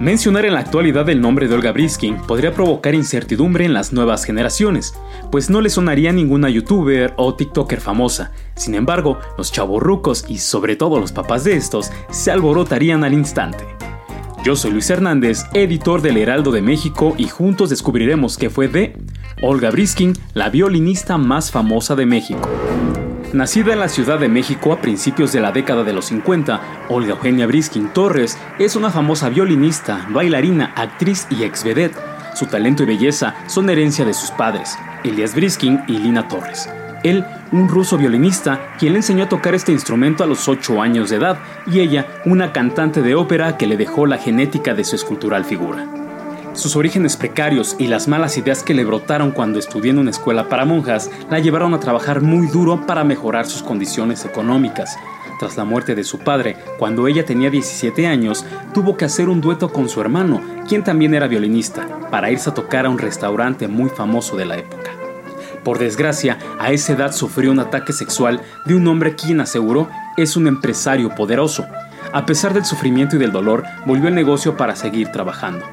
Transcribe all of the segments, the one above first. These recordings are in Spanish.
Mencionar en la actualidad el nombre de Olga Briskin podría provocar incertidumbre en las nuevas generaciones, pues no le sonaría ninguna youtuber o tiktoker famosa. Sin embargo, los chavorrucos y sobre todo los papás de estos se alborotarían al instante. Yo soy Luis Hernández, editor del Heraldo de México y juntos descubriremos qué fue de Olga Briskin, la violinista más famosa de México. Nacida en la Ciudad de México a principios de la década de los 50, Olga Eugenia Briskin Torres es una famosa violinista, bailarina, actriz y ex vedette. Su talento y belleza son herencia de sus padres, Elias Briskin y Lina Torres. Él, un ruso violinista, quien le enseñó a tocar este instrumento a los 8 años de edad, y ella, una cantante de ópera que le dejó la genética de su escultural figura. Sus orígenes precarios y las malas ideas que le brotaron cuando estudió en una escuela para monjas la llevaron a trabajar muy duro para mejorar sus condiciones económicas. Tras la muerte de su padre, cuando ella tenía 17 años, tuvo que hacer un dueto con su hermano, quien también era violinista, para irse a tocar a un restaurante muy famoso de la época. Por desgracia, a esa edad sufrió un ataque sexual de un hombre quien aseguró es un empresario poderoso. A pesar del sufrimiento y del dolor, volvió al negocio para seguir trabajando.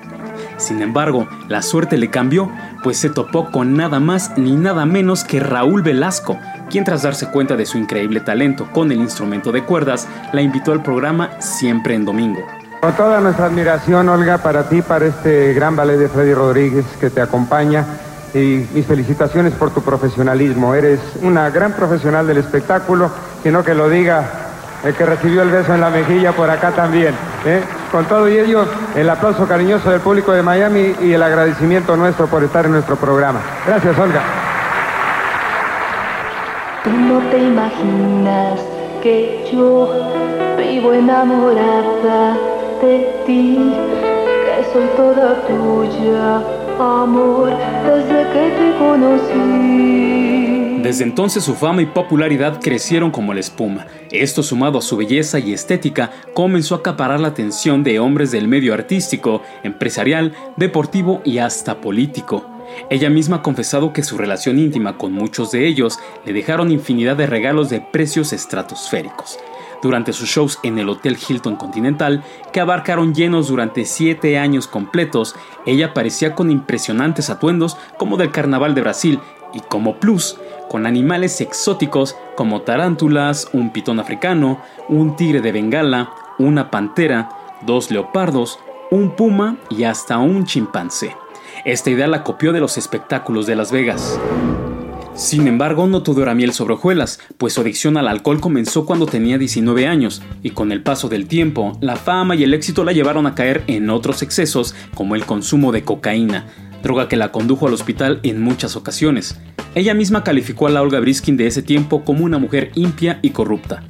Sin embargo, la suerte le cambió, pues se topó con nada más ni nada menos que Raúl Velasco, quien tras darse cuenta de su increíble talento con el instrumento de cuerdas, la invitó al programa Siempre en Domingo. Con toda nuestra admiración, Olga, para ti, para este gran ballet de Freddy Rodríguez que te acompaña, y mis felicitaciones por tu profesionalismo. Eres una gran profesional del espectáculo, que no que lo diga el que recibió el beso en la mejilla por acá también. ¿eh? Con todo y ello, el aplauso cariñoso del público de Miami y el agradecimiento nuestro por estar en nuestro programa. Gracias, Olga. Tú no te imaginas que yo vivo enamorada de ti, que soy toda tuya, amor, desde que te conocí. Desde entonces su fama y popularidad crecieron como la espuma. Esto sumado a su belleza y estética comenzó a acaparar la atención de hombres del medio artístico, empresarial, deportivo y hasta político. Ella misma ha confesado que su relación íntima con muchos de ellos le dejaron infinidad de regalos de precios estratosféricos. Durante sus shows en el Hotel Hilton Continental, que abarcaron llenos durante siete años completos, ella aparecía con impresionantes atuendos como del Carnaval de Brasil y como plus, con animales exóticos como tarántulas, un pitón africano, un tigre de Bengala, una pantera, dos leopardos, un puma y hasta un chimpancé. Esta idea la copió de los espectáculos de Las Vegas. Sin embargo, no todo era miel sobre hojuelas, pues su adicción al alcohol comenzó cuando tenía 19 años, y con el paso del tiempo, la fama y el éxito la llevaron a caer en otros excesos, como el consumo de cocaína, droga que la condujo al hospital en muchas ocasiones. Ella misma calificó a la Olga Briskin de ese tiempo como una mujer impia y corrupta.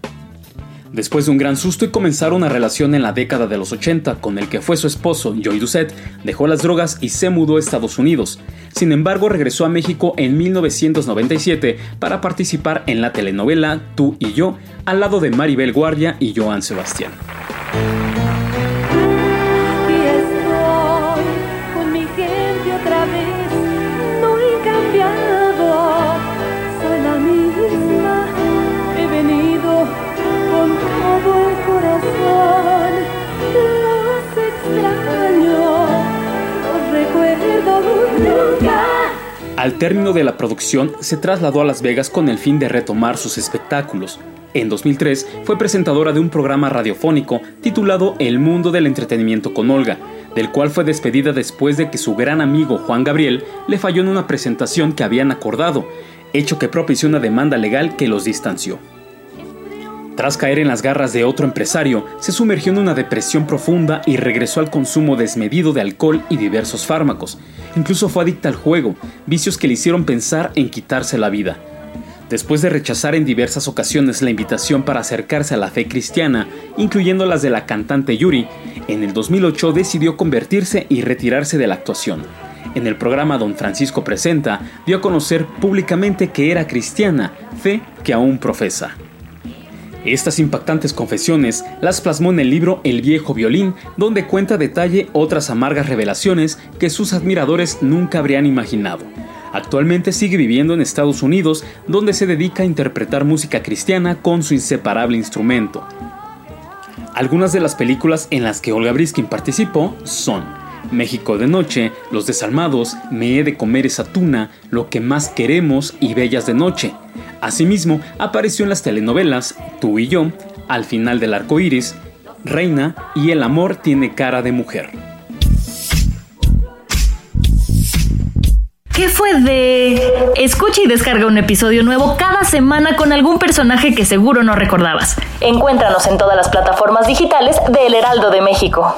Después de un gran susto y comenzar una relación en la década de los 80 con el que fue su esposo, Joy Doucet, dejó las drogas y se mudó a Estados Unidos. Sin embargo, regresó a México en 1997 para participar en la telenovela Tú y yo, al lado de Maribel Guardia y Joan Sebastián. Al término de la producción, se trasladó a Las Vegas con el fin de retomar sus espectáculos. En 2003 fue presentadora de un programa radiofónico titulado El mundo del entretenimiento con Olga, del cual fue despedida después de que su gran amigo Juan Gabriel le falló en una presentación que habían acordado, hecho que propició una demanda legal que los distanció. Tras caer en las garras de otro empresario, se sumergió en una depresión profunda y regresó al consumo desmedido de alcohol y diversos fármacos. Incluso fue adicta al juego, vicios que le hicieron pensar en quitarse la vida. Después de rechazar en diversas ocasiones la invitación para acercarse a la fe cristiana, incluyendo las de la cantante Yuri, en el 2008 decidió convertirse y retirarse de la actuación. En el programa Don Francisco Presenta, dio a conocer públicamente que era cristiana, fe que aún profesa. Estas impactantes confesiones las plasmó en el libro El viejo violín, donde cuenta detalle otras amargas revelaciones que sus admiradores nunca habrían imaginado. Actualmente sigue viviendo en Estados Unidos, donde se dedica a interpretar música cristiana con su inseparable instrumento. Algunas de las películas en las que Olga Briskin participó son México de Noche, Los Desalmados, Me he de comer esa tuna, Lo que más queremos y Bellas de Noche. Asimismo, apareció en las telenovelas Tú y yo, Al final del arco iris, Reina y El amor tiene cara de mujer. ¿Qué fue de...? Escucha y descarga un episodio nuevo cada semana con algún personaje que seguro no recordabas. Encuéntranos en todas las plataformas digitales de El Heraldo de México.